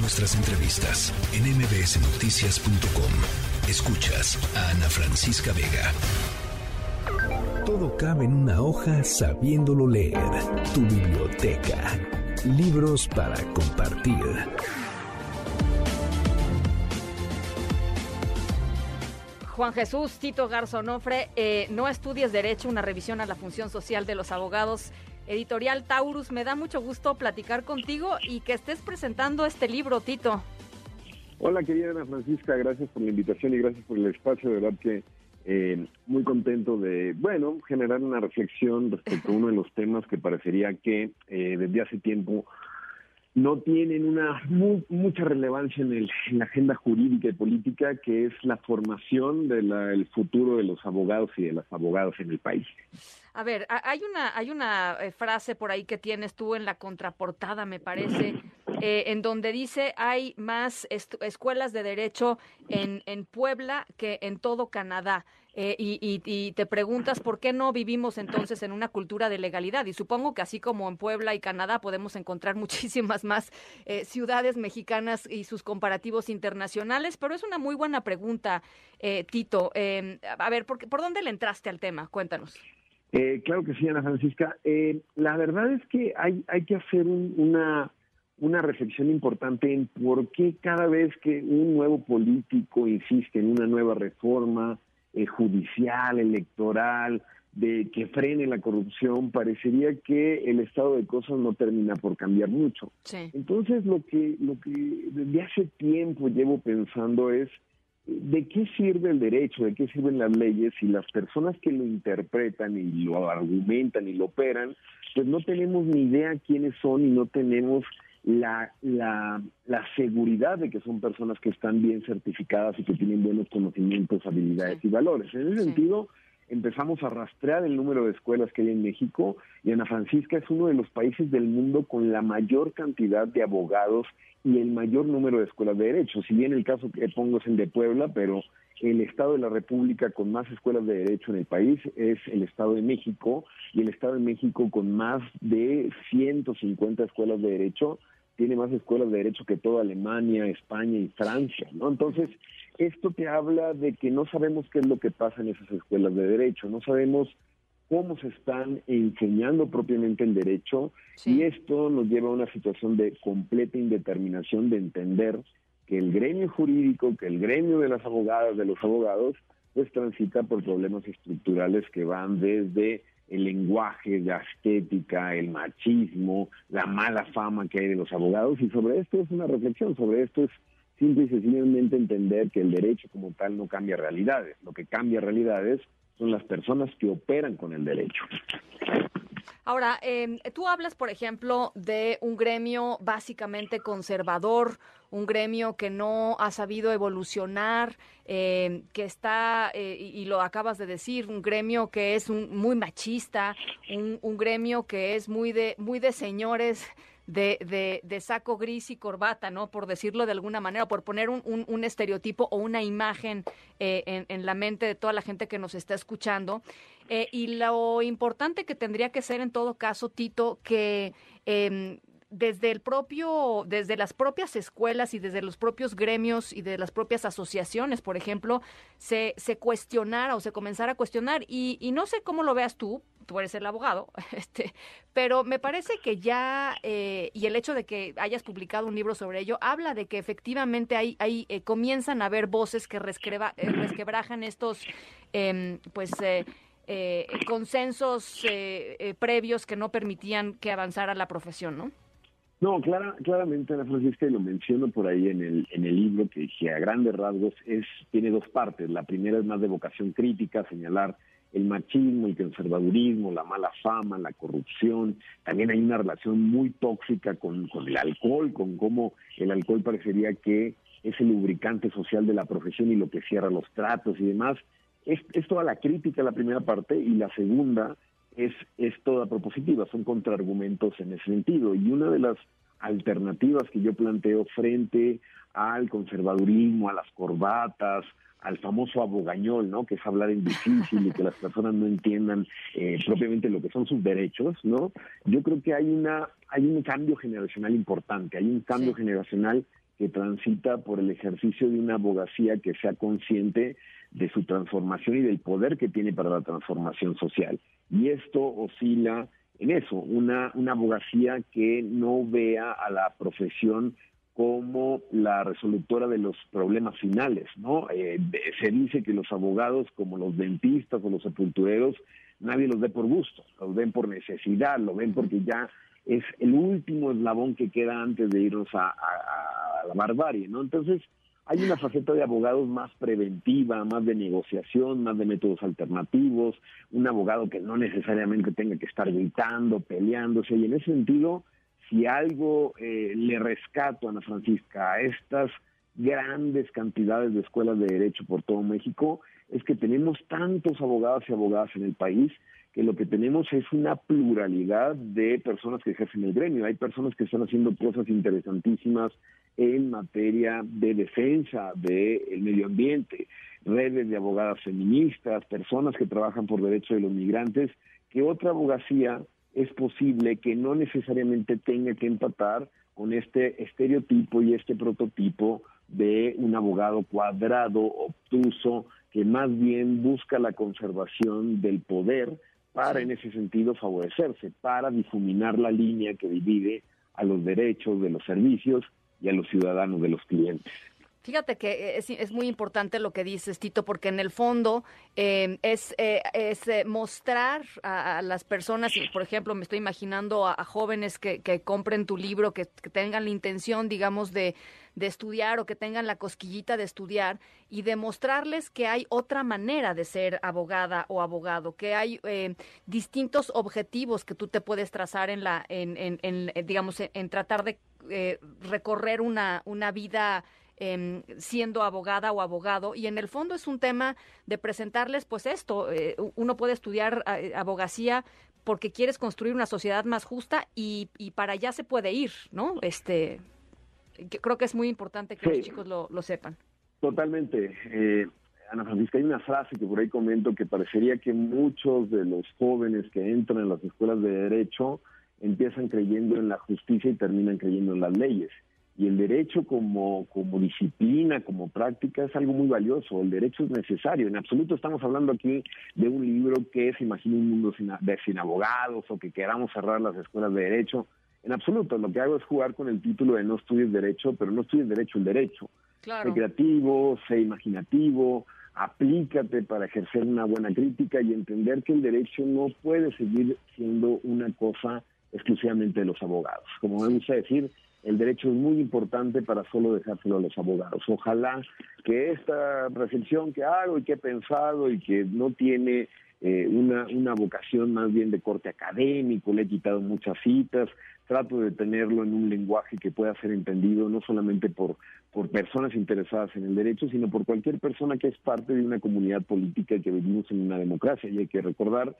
Nuestras entrevistas en mbsnoticias.com. Escuchas a Ana Francisca Vega. Todo cabe en una hoja sabiéndolo leer. Tu biblioteca. Libros para compartir. Juan Jesús Tito Garzonofre, eh, no estudies Derecho, una revisión a la función social de los abogados. Editorial Taurus, me da mucho gusto platicar contigo y que estés presentando este libro, Tito. Hola, querida Ana Francisca, gracias por la invitación y gracias por el espacio. De verdad que eh, muy contento de, bueno, generar una reflexión respecto a uno de los temas que parecería que eh, desde hace tiempo no tienen una mucha relevancia en, el, la agenda jurídica y política, que es la formación del futuro de los abogados y de las abogadas en el país. A ver, hay una, hay una eh, frase por ahí que tienes tú en la contraportada, me parece, eh, en donde dice hay más escuelas de derecho en, en Puebla que en todo Canadá. Eh, y, te preguntas por qué no vivimos entonces en una cultura de legalidad. Y supongo que así como en Puebla y Canadá podemos encontrar muchísimas más eh, ciudades mexicanas y sus comparativos internacionales, pero es una muy buena pregunta, eh, Tito. Em, a ver, ¿por, ¿por dónde le entraste al tema? Cuéntanos. claro que sí, Ana Francisca. la verdad es que hay, hay que hacer una una reflexión importante en por qué cada vez que un nuevo político insiste en una nueva reforma, eh, judicial, electoral, de que frene la corrupción, parecería que el estado de cosas no termina por cambiar mucho. Entonces, lo que, lo que desde hace tiempo llevo pensando es de qué sirve el derecho, de qué sirven las leyes si las personas que lo interpretan y lo argumentan y lo operan, pues no tenemos ni idea quiénes son y no tenemos la, la, la, seguridad de que son personas que están bien certificadas y que tienen buenos conocimientos, habilidades y valores. En ese sentido, empezamos a rastrear el número de escuelas que hay en México y Ana Francisca es uno de los países del mundo con la mayor cantidad de abogados y el mayor número de escuelas de derecho. Si bien el caso que pongo es el de Puebla, pero el Estado de la República con más escuelas de derecho en el país es el Estado de México y el Estado de México con más de 150 escuelas de derecho tiene más escuelas de derecho que toda Alemania, España y Francia, ¿no? Entonces, esto te habla de que no sabemos qué es lo que pasa en esas escuelas de derecho, no sabemos cómo se están enseñando propiamente el derecho y esto nos lleva a una situación de completa indeterminación de entender que el gremio jurídico, que el gremio de las abogadas, de los abogados, pues transita por problemas estructurales que van desde el lenguaje, la estética, el machismo, la mala fama que hay de los abogados y sobre esto es una reflexión, sobre esto es simple y sencillamente entender que el derecho como tal no cambia realidades, lo que cambia realidades son las personas que operan con el derecho. Ahora, em, tú hablas, por ejemplo, de un gremio básicamente conservador, un gremio que no ha sabido evolucionar, em, que está, eh, y, lo acabas de decir, un gremio que es muy machista, un, un gremio que es muy de, muy de señores de, de, saco gris y corbata, ¿no? Por decirlo de alguna manera, por poner un, un, estereotipo o una imagen eh, en, en, la mente de toda la gente que nos está escuchando. Eh, y lo importante que tendría que ser en todo caso, Tito, que eh, desde el propio, desde las propias escuelas y desde los propios gremios y de las propias asociaciones, por ejemplo, se, se cuestionara o se comenzara a cuestionar. Y, y no sé cómo lo veas tú, tú eres el abogado, este, pero me parece que ya, eh, y el hecho de que hayas publicado un libro sobre ello, habla de que efectivamente hay, hay eh, comienzan a haber voces que resqueba, eh, resquebrajan estos, em, pues, consensos previos que no permitían que avanzara la profesión, ¿no? No, clara, claramente, Ana Francisca, y lo menciono por ahí en el, en el libro, que, que a grandes rasgos es, tiene dos partes. La primera es más de vocación crítica, señalar el machismo, el conservadurismo, la mala fama, la corrupción. También hay una relación muy tóxica con, con el alcohol, con cómo el alcohol parecería que es el lubricante social de la profesión y lo que cierra los tratos y demás. Es, es toda la crítica la primera parte y la segunda es, es toda propositiva, son contraargumentos en ese sentido. Y una de las alternativas que yo planteo frente al conservadurismo, a las corbatas, al famoso abogañol, ¿no? Que es hablar en difícil y que las personas no entiendan eh, propiamente lo que son sus derechos, ¿no? Yo creo que hay una hay un cambio generacional importante, hay un cambio generacional que transita por el ejercicio de una abogacía que sea consciente de su transformación y del poder que tiene para la transformación social. Y esto oscila en eso, una, una abogacía que no vea a la profesión como la resolutora de los problemas finales, ¿no? Eh, se dice que los abogados, como los dentistas o los sepultureros, nadie los ve por gusto, los ven por necesidad, lo ven porque ya es el último eslabón que queda antes de irnos a, la barbarie, ¿no? Entonces, hay una faceta de abogados más preventiva, más de negociación, más de métodos alternativos, un abogado que no necesariamente tenga que estar gritando, peleándose, y en ese sentido, si algo eh, le rescato a Ana Francisca a estas grandes cantidades de escuelas de derecho por todo México, es que tenemos tantos abogados y abogadas en el país que lo que tenemos es una pluralidad de personas que ejercen el gremio. Hay personas que están haciendo cosas interesantísimas en materia de defensa del medio ambiente, redes de abogadas feministas, personas que trabajan por derechos de los migrantes, que otra abogacía es posible que no necesariamente tenga que empatar con este estereotipo y este prototipo de un abogado cuadrado, obtuso, que más bien busca la conservación del poder para en ese sentido favorecerse, para difuminar la línea que divide a los derechos de los servicios y a los ciudadanos de los clientes. Fíjate que es, es, muy importante lo que dices, Tito, porque en el fondo em, es, eh, es eh, mostrar a, las personas, y por ejemplo, me estoy imaginando a, jóvenes que, que, compren tu libro, que, tengan la intención, digamos, de, de, estudiar o que tengan la cosquillita de estudiar y demostrarles que hay otra manera de ser abogada o abogado, que hay eh, distintos objetivos que tú te puedes trazar en la, en, en, en digamos, en, tratar de recorrer una, una vida Em, siendo abogada o abogado. Y en el fondo es un tema de presentarles, pues esto, eh, uno puede estudiar eh, abogacía porque quieres construir una sociedad más justa y, para allá se puede ir, ¿no? Este, creo que es muy importante que los chicos lo, sepan. Totalmente. Eh, Ana Francisca, hay una frase que por ahí comento que parecería que muchos de los jóvenes que entran en las escuelas de derecho empiezan creyendo en la justicia y terminan creyendo en las leyes. Y el derecho como, como disciplina, como práctica, es algo muy valioso. El derecho es necesario. En absoluto estamos hablando aquí de un libro que se imagina un mundo sin, de, sin abogados o que queramos cerrar las escuelas de derecho. En absoluto, lo que hago es jugar con el título de no estudies derecho, pero no estudies derecho el derecho. Sé creativo, sé imaginativo, aplícate para ejercer una buena crítica y entender que el derecho no puede seguir siendo una cosa exclusivamente de los abogados. Como me gusta decir, el derecho es muy importante para solo dejárselo a los abogados. Ojalá que esta reflexión que hago y que he pensado y que no tiene eh, una, una vocación más bien de corte académico, le he quitado muchas citas, trato de tenerlo en un lenguaje que pueda ser entendido no solamente por, por personas interesadas en el derecho, sino por cualquier persona que es parte de una comunidad política y que vivimos en una democracia. Y hay que recordar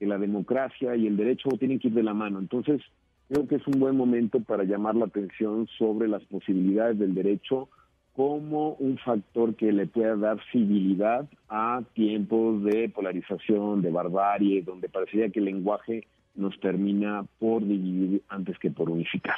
que la democracia y el derecho tienen que ir de la mano. Entonces, creo que es un buen momento para llamar la atención sobre las posibilidades del derecho como un factor que le pueda dar civilidad a tiempos de polarización, de barbarie, donde parecería que el lenguaje nos termina por dividir antes que por unificar.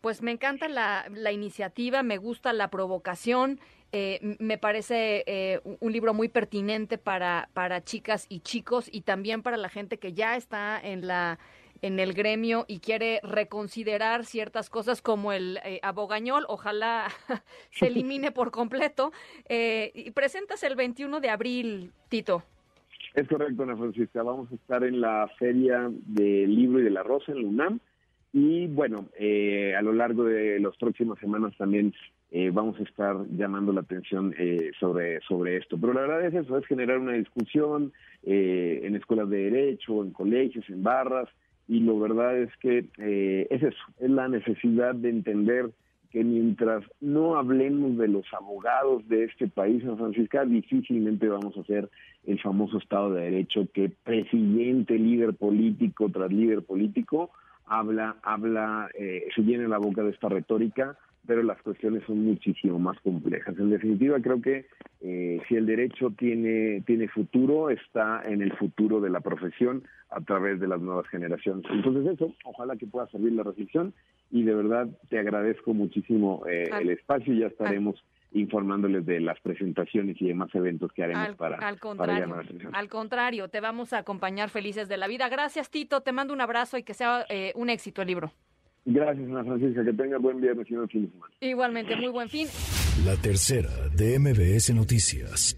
Pues me encanta la, iniciativa, me gusta la provocación, eh, me parece eh, un libro muy pertinente para, para chicas y chicos y también para la gente que ya está en la en el gremio y quiere reconsiderar ciertas cosas como el eh, abogañol, ojalá se elimine por completo. Eh, y presentas el 21 de abril, Tito. Es correcto, Ana Francisca. Vamos a estar en la Feria del Libro y de la Rosa en la UNAM. Y bueno, eh, a lo largo de las próximas semanas también vamos a estar llamando la atención sobre, sobre esto. Pero la verdad es eso, es generar una discusión en escuelas de derecho, en colegios, en barras, y lo verdad es que eh, es eso, es la necesidad de entender que mientras no hablemos de los abogados de este país, San Francisco, difícilmente vamos a hacer el famoso Estado de Derecho que presidente, líder político tras líder político habla, habla, eh, se llena la boca de esta retórica pero las cuestiones son muchísimo más complejas. En definitiva, creo que eh, si el derecho tiene, tiene futuro, está en el futuro de la profesión a través de las nuevas generaciones. Entonces eso, ojalá que pueda servir la reflexión y de verdad te agradezco muchísimo eh, el espacio y ya estaremos informándoles de las presentaciones y demás eventos que haremos para, al contrario, Al contrario, te vamos a acompañar felices de la vida. Gracias, Tito. Te mando un abrazo y que sea eh, un éxito el libro. Gracias, Ana Francisca. Que tenga buen viernes y buen fin de semana. Igualmente, muy buen fin. La tercera de MBS Noticias.